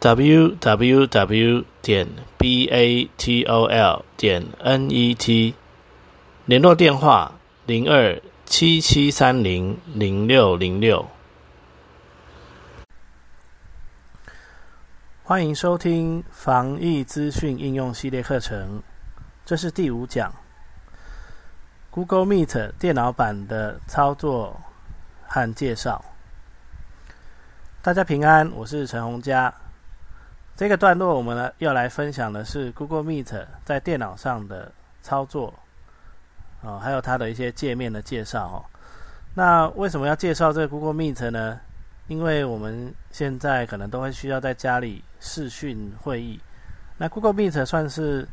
Www 点 batol 点 net，联络电话零二七七三零零六零六。欢迎收听防疫资讯应用系列课程，这是第五讲，Google Meet 电脑版的操作和介绍。大家平安，我是陈洪佳。这个段落，我们呢要来分享的是 Google Meet 在电脑上的操作，哦，还有它的一些界面的介绍哦。那为什么要介绍这个 Google Meet 呢？因为我们现在可能都会需要在家里视讯会议，那 Google Meet 算是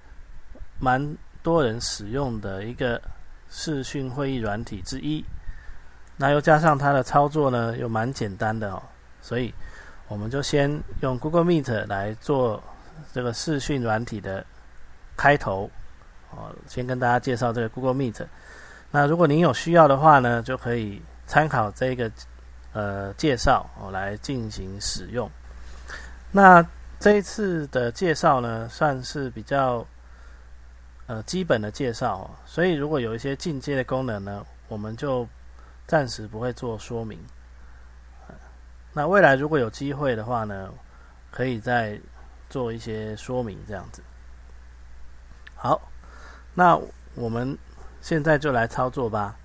蛮多人使用的一个视讯会议软体之一。那又加上它的操作呢，又蛮简单的哦，所以。我们就先用 Google Meet 来做这个视讯软体的开头，哦，先跟大家介绍这个 Google Meet。那如果您有需要的话呢，就可以参考这个呃介绍哦来进行使用。那这一次的介绍呢，算是比较呃基本的介绍，所以如果有一些进阶的功能呢，我们就暂时不会做说明。那未来如果有机会的话呢，可以再做一些说明，这样子。好，那我们现在就来操作吧。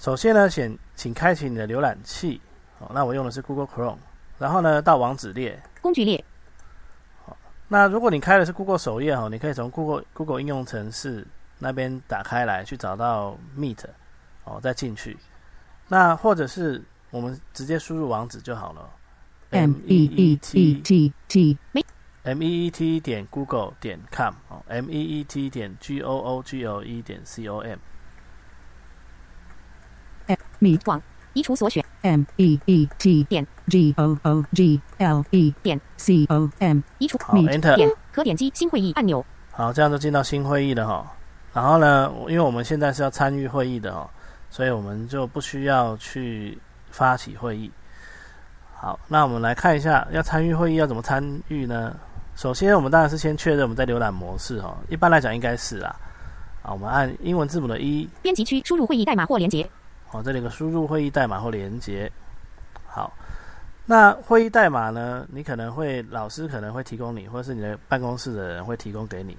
首先呢，请请开启你的浏览器。好，那我用的是 Google Chrome。然后呢，到网址列。工具列。好，那如果你开的是 Google 首页哦，你可以从 Google Google 应用程式那边打开来，去找到 Meet，哦，再进去。那或者是。我们直接输入网址就好了，m e e t t t m e e t 点 google 点 com 哦，m e e t 点 g o o g l e 点 c o m。米网移除所选，m e e t 点 g o o g l e 点 c o m 移除好，Enter 可点击新会议按钮。好，这样就进到新会议了哈。然后呢，因为我们现在是要参与会议的哦，所以我们就不需要去。发起会议，好，那我们来看一下，要参与会议要怎么参与呢？首先，我们当然是先确认我们在浏览模式哦，一般来讲应该是啦。啊，我们按英文字母的一编辑区输入会议代码或连接。好，这里有个输入会议代码或连接。好，那会议代码呢？你可能会老师可能会提供你，或者是你的办公室的人会提供给你。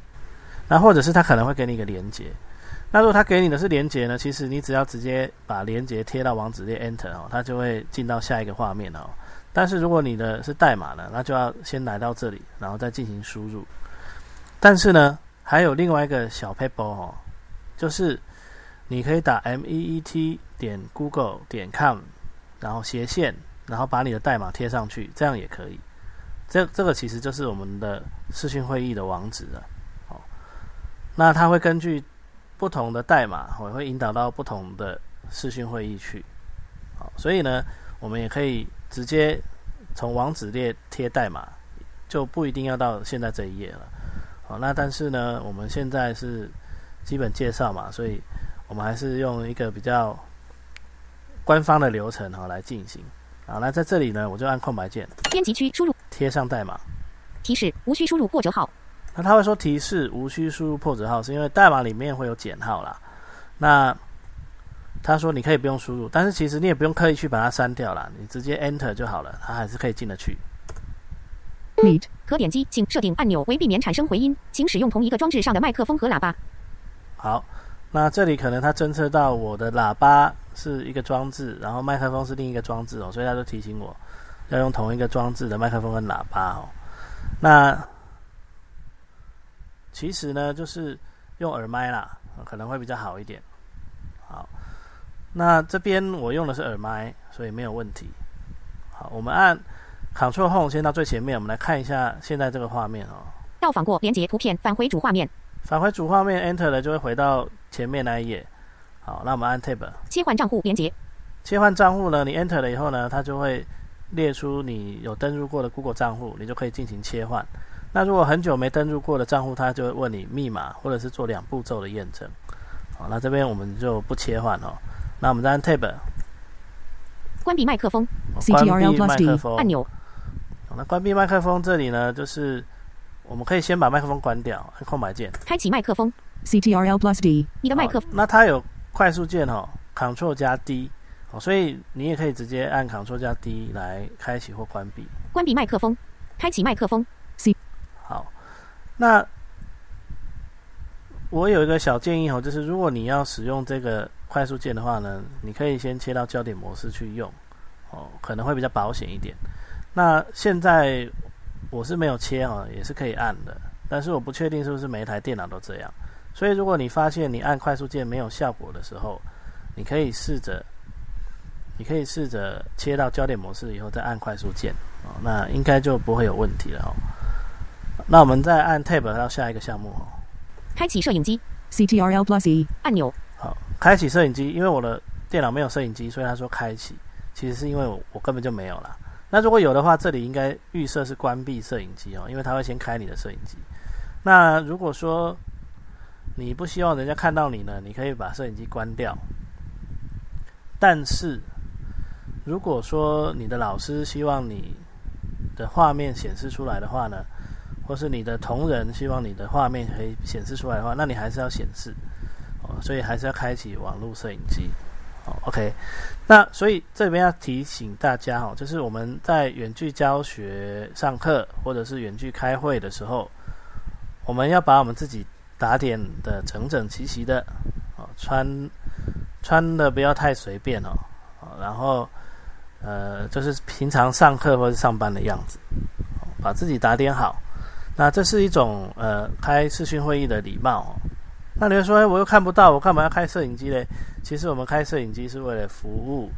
那或者是他可能会给你一个连接。那如果他给你的是连接呢？其实你只要直接把连接贴到网址列 Enter 哦，它就会进到下一个画面哦。但是如果你的是代码呢，那就要先来到这里，然后再进行输入。但是呢，还有另外一个小 paper 哦，就是你可以打 m e e t 点 google 点 com，然后斜线，然后把你的代码贴上去，这样也可以。这这个其实就是我们的视讯会议的网址了。好，那它会根据不同的代码，我会引导到不同的视讯会议去。好，所以呢，我们也可以直接从网址列贴代码，就不一定要到现在这一页了。好，那但是呢，我们现在是基本介绍嘛，所以我们还是用一个比较官方的流程哈来进行。好，那在这里呢，我就按空白键，编辑区输入，贴上代码，提示无需输入破折号。那他会说提示无需输入破折号，是因为代码里面会有减号啦。那他说你可以不用输入，但是其实你也不用刻意去把它删掉啦，你直接 Enter 就好了，它还是可以进得去。Meet 可点击请设定按钮，为避免产生回音，请使用同一个装置上的麦克风和喇叭。好，那这里可能它侦测到我的喇叭是一个装置，然后麦克风是另一个装置哦，所以它就提醒我要用同一个装置的麦克风跟喇叭哦。那其实呢，就是用耳麦啦，可能会比较好一点。好，那这边我用的是耳麦，所以没有问题。好，我们按 Ctrl Home 先到最前面，我们来看一下现在这个画面哦。到访过连接图片，返回主画面，返回主画面，Enter 了就会回到前面那一页。好，那我们按 Tab 切换账户连接，切换账户呢，你 Enter 了以后呢，它就会列出你有登录过的 Google 账户，你就可以进行切换。那如果很久没登录过的账户，它就会问你密码，或者是做两步骤的验证。好，那这边我们就不切换哦。那我们再按 Tab 关闭麦克风 CTRL plus D 按钮，好那关闭麦克风这里呢，就是我们可以先把麦克风关掉，按空白键。开启麦克风 CTRL plus D，你的麦克好那它有快速键哦，Ctrl 加 D 哦，所以你也可以直接按 Ctrl 加 D 来开启或关闭。关闭麦克风，开启麦克风好，那我有一个小建议哦，就是如果你要使用这个快速键的话呢，你可以先切到焦点模式去用哦，可能会比较保险一点。那现在我是没有切哦，也是可以按的，但是我不确定是不是每一台电脑都这样。所以如果你发现你按快速键没有效果的时候，你可以试着，你可以试着切到焦点模式以后再按快速键哦，那应该就不会有问题了哦。那我们再按 Tab 到下一个项目哦。开启摄影机 CTRL plus E 按钮，好，开启摄影机，因为我的电脑没有摄影机，所以他说开启，其实是因为我我根本就没有啦。那如果有的话，这里应该预设是关闭摄影机哦，因为它会先开你的摄影机。那如果说你不希望人家看到你呢，你可以把摄影机关掉。但是如果说你的老师希望你的画面显示出来的话呢，或是你的同仁希望你的画面可以显示出来的话，那你还是要显示哦，所以还是要开启网络摄影机。哦，OK，那所以这边要提醒大家哦，就是我们在远距教学上课或者是远距开会的时候，我们要把我们自己打点的整整齐齐的哦，穿穿的不要太随便哦，然后呃，就是平常上课或者上班的样子，把自己打点好。那这是一种呃开视讯会议的礼貌哦。那你会说，哎，我又看不到，我干嘛要开摄影机嘞？其实我们开摄影机是为了服务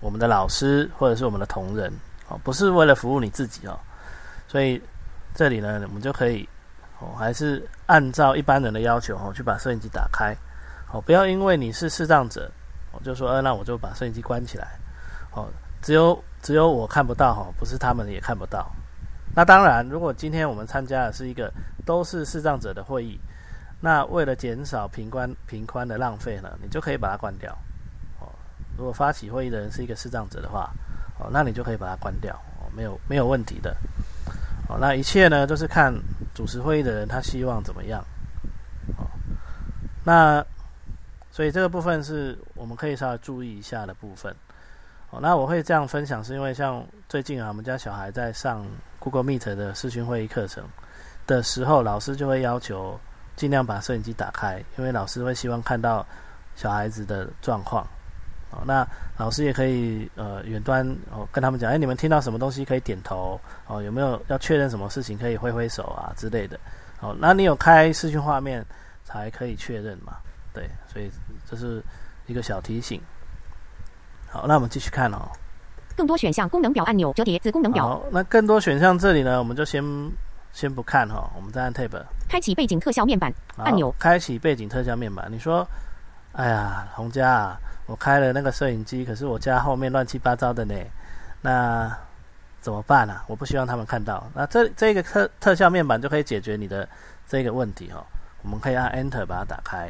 我们的老师或者是我们的同仁哦，不是为了服务你自己哦。所以这里呢，我们就可以哦，还是按照一般人的要求哦，去把摄影机打开哦，不要因为你是视障者，我就说，呃，那我就把摄影机关起来哦。只有只有我看不到哈，不是他们也看不到。那当然，如果今天我们参加的是一个都是视障者的会议，那为了减少频宽频宽的浪费呢，你就可以把它关掉。哦，如果发起会议的人是一个视障者的话，哦，那你就可以把它关掉，哦，没有没有问题的。哦，那一切呢都是看主持会议的人他希望怎么样。哦，那所以这个部分是我们可以稍微注意一下的部分。那我会这样分享，是因为像最近啊，我们家小孩在上 Google Meet 的视讯会议课程的时候，老师就会要求尽量把摄影机打开，因为老师会希望看到小孩子的状况。哦，那老师也可以呃远端哦跟他们讲，哎，你们听到什么东西可以点头哦，有没有要确认什么事情可以挥挥手啊之类的。哦，那你有开视讯画面才可以确认嘛？对，所以这是一个小提醒。好，那我们继续看哦。更多选项功能表按钮折叠子功能表，好，那更多选项这里呢，我们就先先不看哈、我们再按 Tab 开启背景特效面板按钮，开启背景特效面板。你说，哎呀，洪家啊，我开了那个摄影机，可是我家后面乱七八糟的呢，那怎么办啊？我不希望他们看到。那这这个特特效面板就可以解决你的这个问题哈、我们可以按 Enter 把它打开，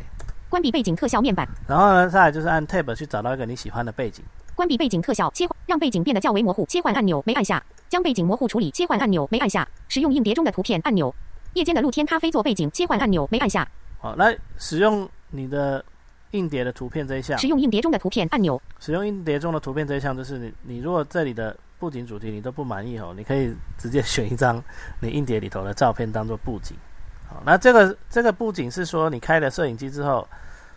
关闭背景特效面板，然后呢，再来就是按 Tab 去找到一个你喜欢的背景。关闭背景特效切换，让背景变得较为模糊。切换按钮没按下，将背景模糊处理。切换按钮没按下，使用硬碟中的图片按钮。夜间的露天咖啡做背景。切换按钮没按下，好，来使用你的硬碟的图片这一项，使用硬碟中的图片按钮。使用硬碟中的图片这一项，就是你你如果这里的布景主题你都不满意哦，你可以直接选一张你硬碟里头的照片当做布景。好，那这个这个布景是说你开了摄影机之后，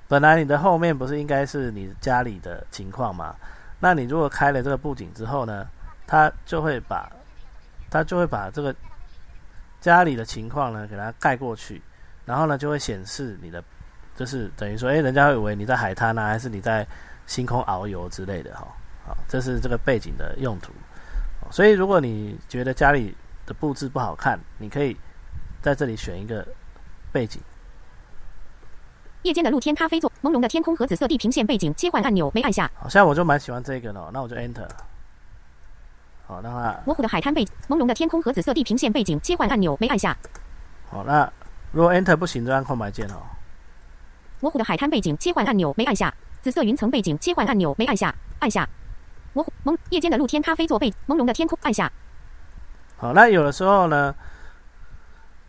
本来你的后面不是应该是你家里的情况吗？那你如果开了这个布景之后呢，它就会把它就会把这个家里的情况呢给它盖过去，然后呢就会显示你的，就是等于说，诶，人家会以为你在海滩啊，还是你在星空遨游之类的哈。好，这是这个背景的用途。所以如果你觉得家里的布置不好看，你可以在这里选一个背景。夜间的露天咖啡座，朦胧的天空和紫色地平线背景，切换按钮没按下。好像我就蛮喜欢这个的哦，那我就 Enter。好，让它模糊的海滩背景，朦胧的天空和紫色地平线背景，切换按钮没按下。好，那如果 Enter 不行，就按空白键哦。模糊的海滩背景，切换按钮没按下。紫色云层背景，切换按钮没按下，按下。模糊朦夜间的露天咖啡座背，朦胧的天空，按下。好，那有的时候呢，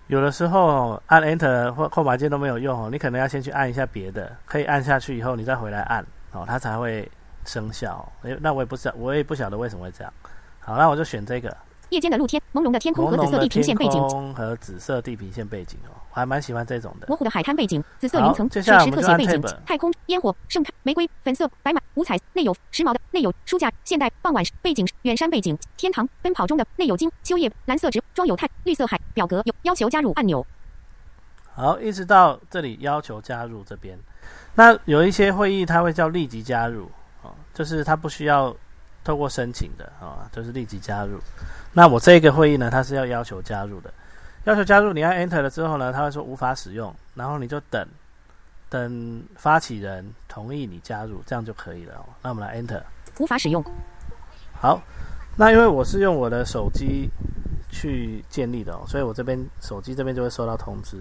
有的时候按 Enter 或空白键都没有用哦，你可能要先去按一下别的，可以按下去以后，你再回来按哦，它才会生效。诶，那我也不知道，我也不晓得为什么会这样。好，那我就选这个。夜间的露天，朦胧的天空和紫色地平线背景，和紫色地平线背景哦，我还蛮喜欢这种的。模糊的海滩背景，紫色云层，水池特写背景，太空烟火，盛开玫瑰，粉色白马五彩，内有时髦的，内有书架，现代傍晚背景，远山背景，天堂奔跑中的，内有金秋叶，蓝色植装有太绿色海表格有要求加入按钮。好，一直到这里要求加入这边，那有一些会议它会叫立即加入哦，就是它不需要。透过申请的啊，就是立即加入。那我这个会议呢，它是要要求加入的，要求加入，你按 Enter 了之后呢，他会说无法使用，然后你就等，等发起人同意你加入，这样就可以了。那我们来 Enter，无法使用。好，那因为我是用我的手机去建立的哦，所以我这边手机这边就会收到通知，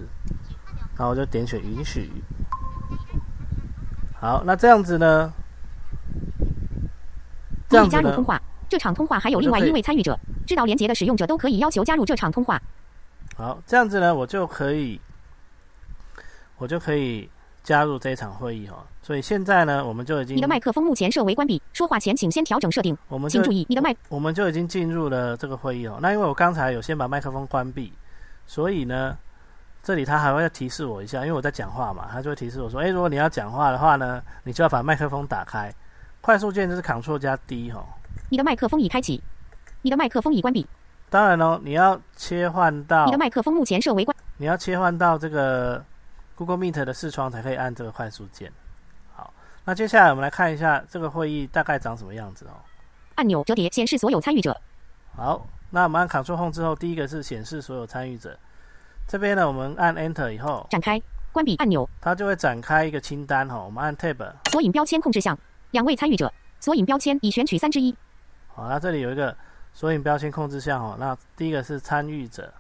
然后我就点选允许。好，那这样子呢？可以加入通话。这场通话还有另外一位参与者，知道连接的使用者都可以要求加入这场通话。好，这样子呢，我就可以，我就可以加入这一场会议哈。所以现在呢，我们就已经你的麦克风目前设为关闭，说话前请先调整设定。我们请注意你的麦，我们就已经进入了这个会议哦。那因为我刚才有先把麦克风关闭，所以呢，这里他还会提示我一下，因为我在讲话嘛，他就会提示我说：“哎，如果你要讲话的话呢，你就要把麦克风打开。”快速键就是 Ctrl 加 D 哈。你的麦克风已开启，你的麦克风已关闭。当然喽，你要切换到你的麦克风目前设为关。你要切换到这个 Google Meet 的视窗才可以按这个快速键。好，那接下来我们来看一下这个会议大概长什么样子哦。按钮折叠显示所有参与者。好，那我们按 Ctrl Home 之后，第一个是显示所有参与者。这边呢，我们按 Enter 以后展开关闭按钮，它就会展开一个清单哈。我们按 Tab 索引标签控制项。两位参与者，索引标签已选取三之一。好，那这里有一个索引标签控制项哦。那第一个是参与者，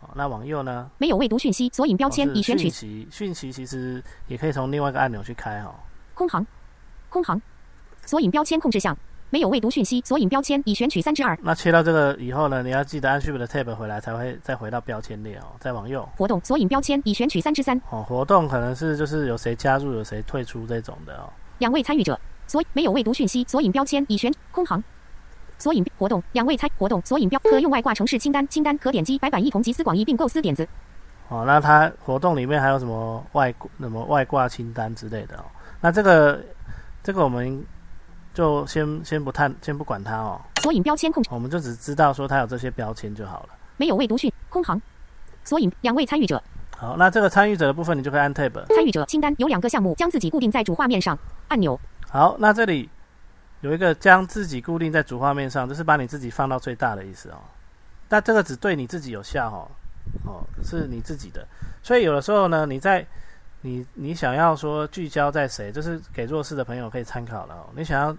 好，那往右呢？没有未读讯息，索引标签已选取。讯息，讯息其实也可以从另外一个按钮去开哈。空行，空行，索引标签控制项，没有未读讯息，索引标签已选取三之二。那切到这个以后呢，你要记得按 Shift 的 Tab 回来，才会再回到标签列哦。再往右，活动，索引标签已选取三之三。哦，活动可能是就是有谁加入，有谁退出这种的哦。两位参与者。所没有未读讯息，索引标签已选空行。索引活动两位参活动索引标可用外挂城市清单清单可点击白板一同集思广益并构思点子。哦，那它活动里面还有什么外什么外挂清单之类的哦？那这个这个我们就先先不探先不管它哦。索引标签控，我们就只知道说它有这些标签就好了。没有未读讯空行。索引两位参与者。好，那这个参与者的部分你就可以按 Tab。参与者清单有两个项目，将自己固定在主画面上按钮。好，那这里有一个将自己固定在主画面上，就是把你自己放到最大的意思哦。但这个只对你自己有效哦，哦，是你自己的。所以有的时候呢，你在你你想要说聚焦在谁，就是给弱势的朋友可以参考了。你想要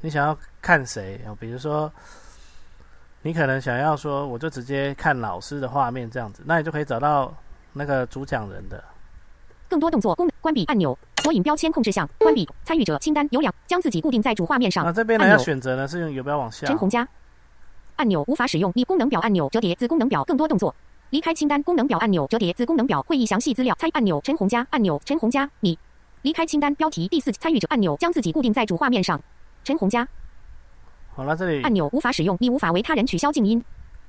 你想要看谁哦？比如说你可能想要说，我就直接看老师的画面这样子，那你就可以找到那个主讲人的。更多动作功能关闭按钮。索引标签控制项关闭参与者清单有两，将自己固定在主画面上。那这边呢要选择呢是用游标往下。陈红加按钮无法使用。你功能表按钮折叠子功能表更多动作离开清单功能表按钮折叠子功能表会议详细资料参按钮陈红加按钮陈红加你离开清单标题第四参与者按钮将自己固定在主画面上。陈红加好了这里按钮无法使用。你无法为他人取消静音。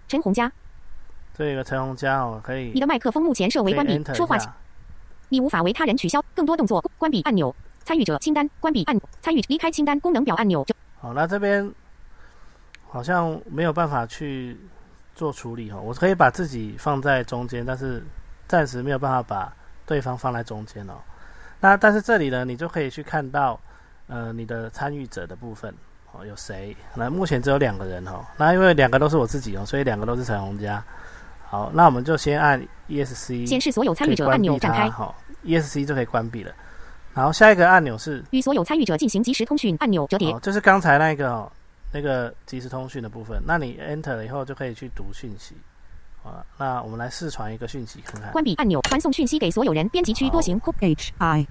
陈红加这个陈红加哦可以。你的麦克风目前设为关闭说话。你无法为他人取消更多动作关闭按钮参与者清单关闭按参与离开清单功能表按钮。好，那这边好像没有办法去做处理哈。我可以把自己放在中间，但是暂时没有办法把对方放在中间哦。那但是这里呢，你就可以去看到呃你的参与者的部分哦，有谁？那目前只有两个人哦。那因为两个都是我自己哦，所以两个都是彩虹家。好，那我们就先按 ESC 显示所有参与者按钮展开，好，ESC 就可以关闭了。然后下一个按钮是与所有参与者进行即时通讯按钮折叠，哦，就是刚才那个哦，那个即时通讯的部分。那你 Enter 了以后就可以去读讯息。啊，那我们来试传一个讯息看看。关闭按钮，传送讯息给所有人。编辑区多行。H I，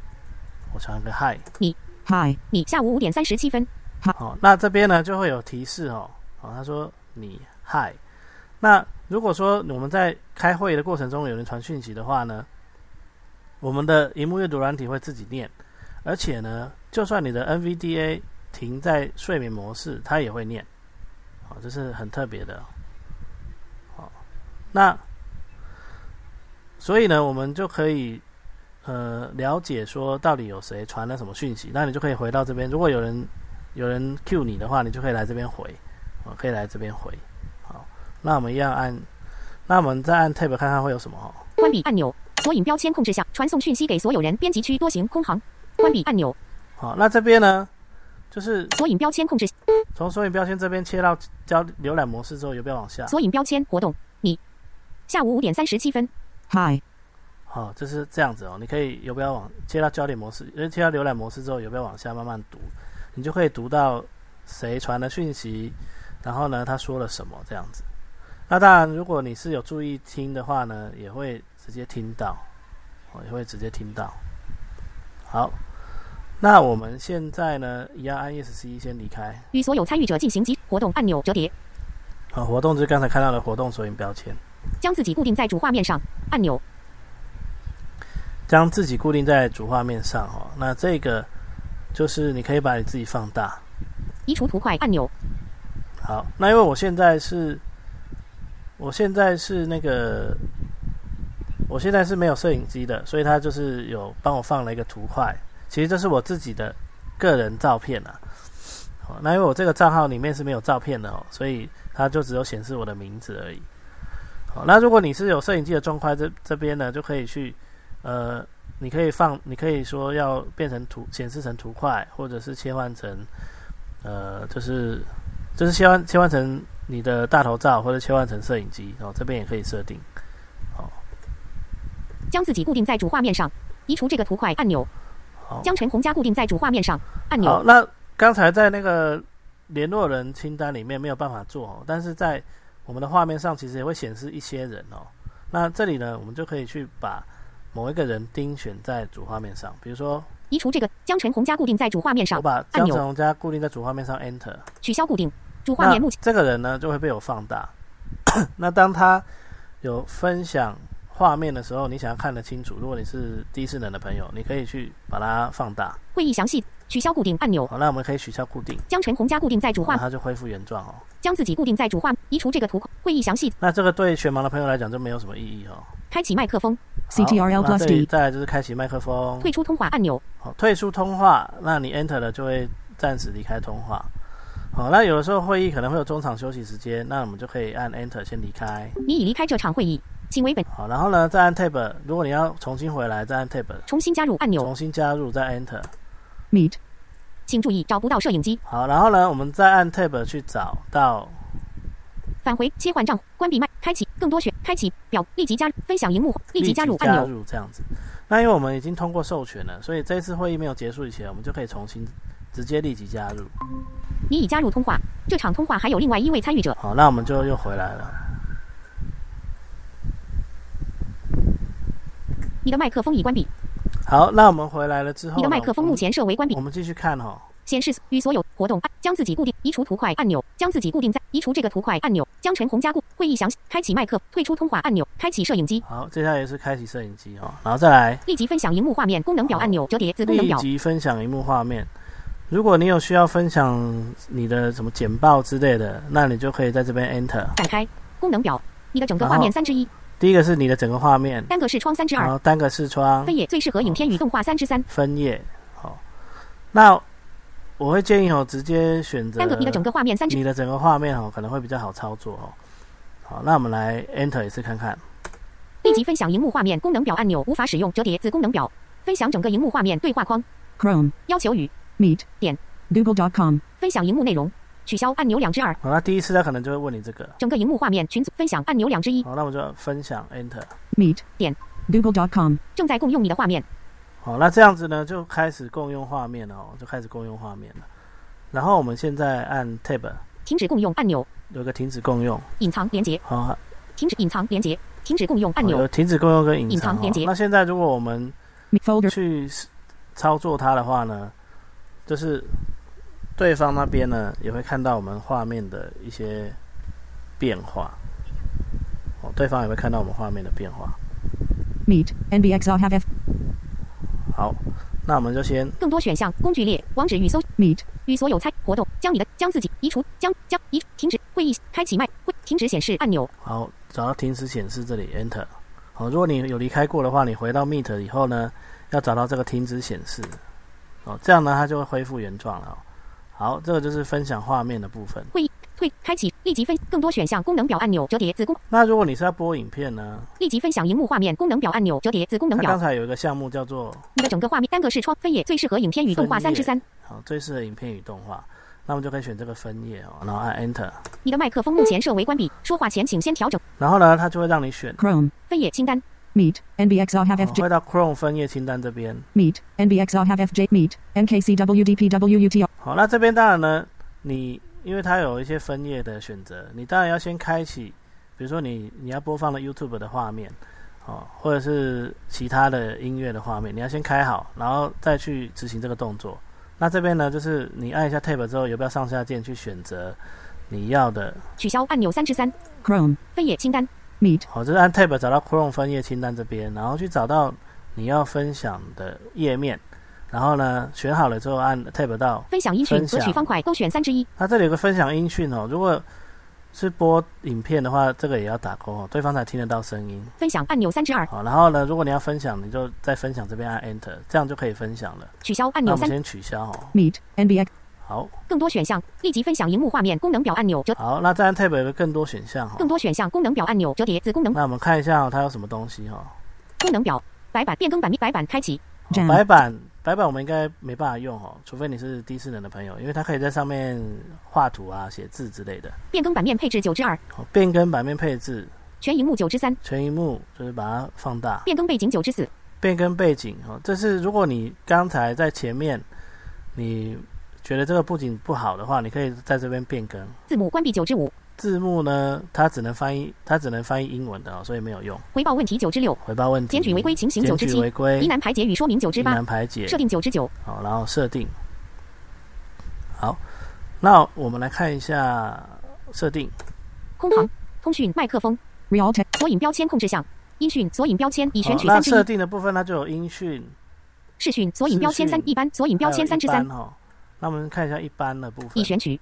我传个 Hi。你 Hi，你下午五点三十七分。好，那这边呢就会有提示哦。好，他说你 Hi。那如果说我们在开会的过程中有人传讯息的话呢，我们的荧幕阅读软体会自己念，而且呢，就算你的 NVDA 停在睡眠模式，它也会念。好，这是很特别的。好那，所以呢，我们就可以呃了解说到底有谁传了什么讯息，那你就可以回到这边。如果有人有人 Q 你的话，你就可以来这边回，啊，可以来这边回。好，那我们一样按，那我们再按 Tab 看看会有什么哦。关闭按钮，索引标签控制下，传送讯息给所有人。编辑区多行空行。关闭按钮。好，那这边呢，就是索引标签控制，从索引标签这边切到交浏览模式之后，有没有往下。索引标签活动，你。下午五点三十七分。Hi，好，就是这样子哦。你可以有没有往切到焦点模式，因为切到浏览模式之后，有没有往下慢慢读，你就可以读到谁传的讯息，然后呢他说了什么这样子。那当然，如果你是有注意听的话呢，也会直接听到，我，也会直接听到。好，那我们现在呢，一样按 ESC 先离开，与所有参与者进行集活动按钮折叠。好，活动就是刚才看到的活动索引标签。将自己固定在主画面上，按钮。将自己固定在主画面上，哦，那这个就是你可以把你自己放大。移除图块按钮。好，那因为我现在是，我现在是那个，我现在是没有摄影机的，所以他就是有帮我放了一个图块。其实这是我自己的个人照片啊。好，那因为我这个账号里面是没有照片的哦，所以它就只有显示我的名字而已。好，那如果你是有摄影机的状况，这这边呢就可以去，呃，你可以放，你可以说要变成图，显示成图块，或者是切换成，呃，就是就是切换切换成你的大头照，或者切换成摄影机，哦，这边也可以设定。好，将自己固定在主画面上，移除这个图块按钮。好，将陈红加固定在主画面上按钮。好，那刚才在那个联络人清单里面没有办法做，哦但是在。我们的画面上其实也会显示一些人哦。那这里呢，我们就可以去把某一个人钉选在主画面上，比如说移除这个将陈红加固定在主画面上，我把将陈红加固定在主画面上，Enter 取消固定主画面。目前这个人呢就会被我放大。那当他有分享画面的时候，你想要看得清楚，如果你是低智能的朋友，你可以去把它放大。会议详细。取消固定按钮。好，那我们可以取消固定。将陈红加固定在主画，它就恢复原状哦。将自己固定在主画，移除这个图。会议详细。那这个对全盲的朋友来讲就没有什么意义哦。开启麦克风。CTRL plus D。再来就是开启麦克风。退出通话按钮。好，退出通话，那你 Enter 了就会暂时离开通话。好，那有的时候会议可能会有中场休息时间，那我们就可以按 Enter 先离开。你已离开这场会议，请为本。好，然后呢再按 Tab，如果你要重新回来再按 Tab。重新加入按钮。重新加入再 Enter。Meet。请注意，找不到摄影机。好，然后呢，我们再按 Tab 去找到。返回，切换账户，关闭麦，开启更多选，开启表，立即加入，分享荧幕，立即加入按钮。加入这样子。那因为我们已经通过授权了，所以这次会议没有结束以前，我们就可以重新直接立即加入。你已加入通话，这场通话还有另外一位参与者。好，那我们就又回来了。你的麦克风已关闭。好，那我们回来了之后，你的麦克风目前设为关闭。我们继续看哈，显示与所有活动，将自己固定，移除图块按钮，将自己固定在移除这个图块按钮，将陈红加固会议详细，开启麦克，退出通话按钮，开启摄影机。好，接下来是开启摄影机哈，然后再来立即分享荧幕画面功能表按钮折叠子功能表。立即分享荧幕画面，如果你有需要分享你的什么简报之类的，那你就可以在这边 Enter 展开功能表，你的整个画面三之一。第一个是你的整个画面，单个视窗三之二，然后单个视窗。分页最适合影片与动画三之三。分页。好，那我会建议哦，直接选择单个你的整个画面三之，你的整个画面哦，可能会比较好操作哦。好，那我们来 Enter 一次看看。立即分享荧幕画面功能表按钮无法使用，折叠子功能表。分享整个荧幕画面对话框。Chrome 要求与。Meet 点。Google.com 分享荧幕内容取消按钮两之二，好，那第一次他可能就会问你这个，整个荧幕画面群组分享按钮两之一，好，那我就分享 Enter。Meet. 点。Google.com. 正在共用你的画面，好，那这样子呢，就开始共用画面了哦，就开始共用画面了。然后我们现在按 Tab，停止共用按钮，有个停止共用，隐藏连接，好，停止隐藏连接，停止共用按有钮，停止共用跟隐藏。连接那现在如果我们去操作它的话呢，就是对方那边呢也会看到我们画面的一些变化。哦，对方也会看到我们画面的变化。Meet. NBXR have F. 好，那我们就先更多选项工具列网址与搜 Meet. 与所有猜活动，将你的将自己移除，将将移停止会议，开启麦会停止显示按钮，好找到停止显示这里 Enter。好，如果你有离开过的话，你回到 Meet 以后呢，要找到这个停止显示。哦，这样呢，它就会恢复原状了哦。好，这个就是分享画面的部分。会议退开启立即分更多选项功能表按钮折叠子功那如果你是要播影片呢，立即分享荧幕画面功能表按钮折叠子功能表，它刚才有一个项目叫做你的整个画面单个视窗分页最适合影片与动画三之三，好最适合影片与动画，那我们就可以选这个分页哦，然后按 Enter，你的麦克风目前设为关闭，说话前请先调整。然后呢，它就会让你选，Chrome. 分页清单，Meet. NBXR have 哦 FJ. 回到 Chrome 分页清单这边。Meet. NBXR have FJ. Meet. NKCWDPWUTR. 好，那这边当然呢，你因为它有一些分页的选择，你当然要先开启，比如说你你要播放的 YouTube 的画面，哦，或者是其他的音乐的画面，你要先开好，然后再去执行这个动作。那这边呢，就是你按一下 Tab 之后，有没有上下键去选择你要的？取消按钮三之三，Chrome. 分页清单，Meet. 好，就是按 Tab 找到 Chrome 分页清单这边，然后去找到你要分享的页面，然后呢选好了之后按 Tab 到分享音讯和取方块勾选三之一，它这里有个分享音讯哦，如果是播影片的话，这个也要打勾哦，对方才听得到声音。分享按钮三之二，好，然后呢，如果你要分享，你就在分享这边按 Enter，这样就可以分享了。取消按钮三，那我们先取消哦。Meet. NBX. 好，更多选项立即分享荧幕画面功能表按钮折好，那再按 Tab 有个更多选项哈、更多选项功能表按钮折叠子功能那我们看一下、哦、它有什么东西哈、功能表白板变更版白板开启，白板，白板我们应该没办法用哦，除非你是低智能的朋友，因为它可以在上面画图啊、写字之类的。变更版面配置九之二，变更版面配置，全荧幕九之三，全荧幕就是把它放大。变更背景九之四，变更背景哦，这是如果你刚才在前面，你觉得这个布景不好的话，你可以在这边变更。字幕关闭九之五，字幕呢，它只能翻译，它只能翻译英文的哦，所以没有用。回报问题九之六，回报问题，检举违规情形九之七。违，规，疑难排解与说明九之疑八，难排解，设定九之九，好，然后设定。好，那我们来看一下设定。空行通讯麦克风。Realtek. 索引标签控制项，音讯。索引标签。已选取三之一，设定的部分它就有音讯、视讯。索引标签三一般。索引标签三之三。哦。那我们看一下一般的部分。已选取。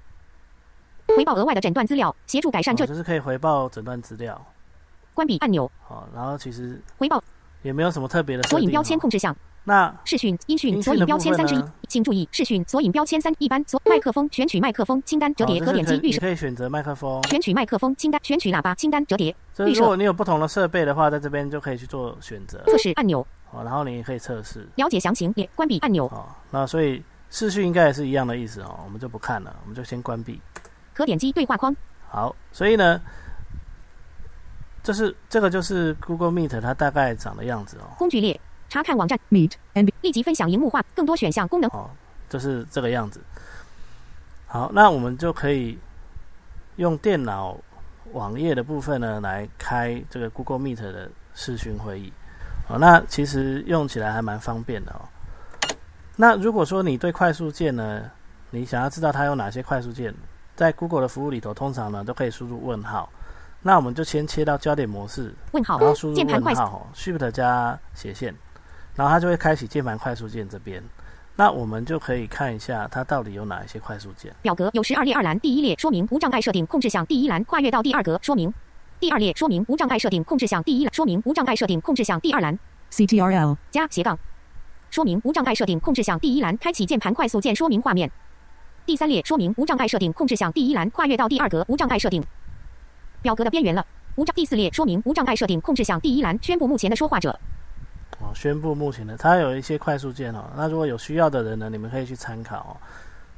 回报额外的诊断资料，协助改善这哦就是可以回报诊断资料。关闭按钮，好，然后其实回报也没有什么特别的索引标签哦控制项，那视讯音讯索引标签三之一请注意视讯索引标签三一般索麦克风选取麦克风清单折叠哦可点击预设可以你可以选择麦克风。选取麦克风清单选取喇叭清单折叠就是预设如果你有不同的设备的话，在这边就可以去做选择。测试按钮好，然后你也可以测试。了解详情列关闭按钮好，那所以视讯应该也是一样的意思哦，我们就不看了，我们就先关闭。可点击对话框好，所以呢，这是这个就是 Google Meet 它大概长的样子哦。工具列查看网站 Meet. and 立即分享荧幕化更多选项功能哦，就是这个样子。好，那我们就可以用电脑网页的部分呢来开这个 Google Meet 的视讯会议。哦，那其实用起来还蛮方便的哦。那如果说你对快速键呢，你想要知道它有哪些快速键，在 Google 的服务里头，通常呢都可以输入问号。那我们就先切到焦点模式，问号然后输入键盘快速问号哦，Shift 加斜线，然后它就会开启键盘快速键这边。那我们就可以看一下它到底有哪一些快速键。表格有十二列二栏，第一列说明无障碍设定控制项，第一栏跨越到第二格说明。第二列说明无障碍设定控制项，第一栏说明无障碍设定控制项，第二栏 CTRL. 加斜杠，说明无障碍设定控制项，第一栏开启键盘快速键说明画面。第三列说明无障碍设定控制项，第一栏跨越到第二格无障碍设定。表格的边缘了。无障第四列说明无障碍设定控制项，第一栏宣布目前的说话者。哦，宣布目前的，它有一些快速键哦。那如果有需要的人呢，你们可以去参考哦。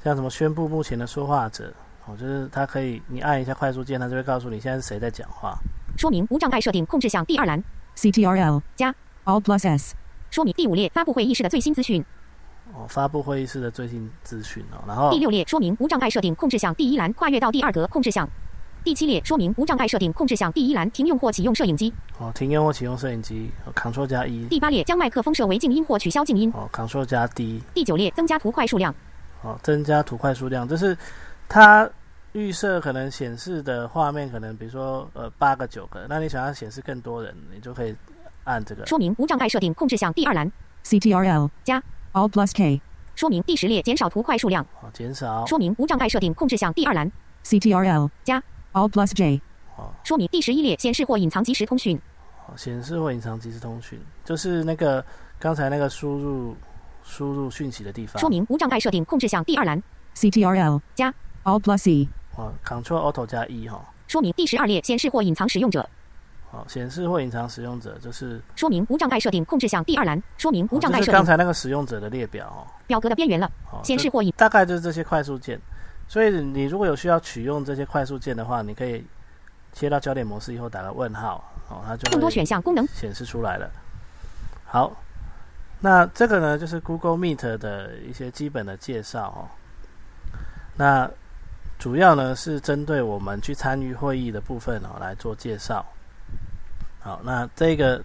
像什么宣布目前的说话者哦，就是它可以你按一下快速键，它就会告诉你现在是谁在讲话。说明无障碍设定控制项第二栏 CTRL 加 Alt plus S 说明第五列发布会议室的最新资讯。哦，发布会议室的最新资讯哦，然后第六列说明无障碍设定控制项第一栏跨越到第二格控制项。第七列说明无障碍设定控制项第一栏停用或启用摄影机。哦，停用或启用摄影机哦，Ctrl 加一第八列将麦克风设为静音或取消静音。哦，Ctrl 加 D 第九列增加图块数量。哦，增加图块数量，就是它预设可能显示的画面可能比如说呃八个九个，那你想要显示更多人，你就可以按这个。说明无障碍设定控制项第二栏。CTRL 加。Alt plus K 说明第十列减少图块数量。好，减少。说明无障碍设定控制项第二栏。CTRL 加。Alt plus J 哦说明第十一列显示或隐藏即时通讯。哦显示或隐藏即时通讯，就是那个刚才那个输入输入讯息的地方。说明无障碍设定控制项第二栏。CTRL 加。Alt plus C 哦，Ctrl Auto 加 E 哈。说明第十二列显示或隐藏使用者。好，显示或隐藏使用者就是说明无障碍设定控制项第二栏说明无哦障碍设定刚才那个使用者的列表哦。表格的边缘了。显示或隐大概就是这些快速键。所以你如果有需要取用这些快速键的话，你可以切到焦点模式以后打个问号，哦，它就更多选项功能。显示出来了。好，那这个呢就是 Google Meet 的一些基本的介绍哦。那主要呢是针对我们去参与会议的部分哦来做介绍。好，那这个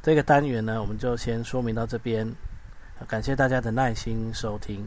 这个单元呢，我们就先说明到这边，感谢大家的耐心收听。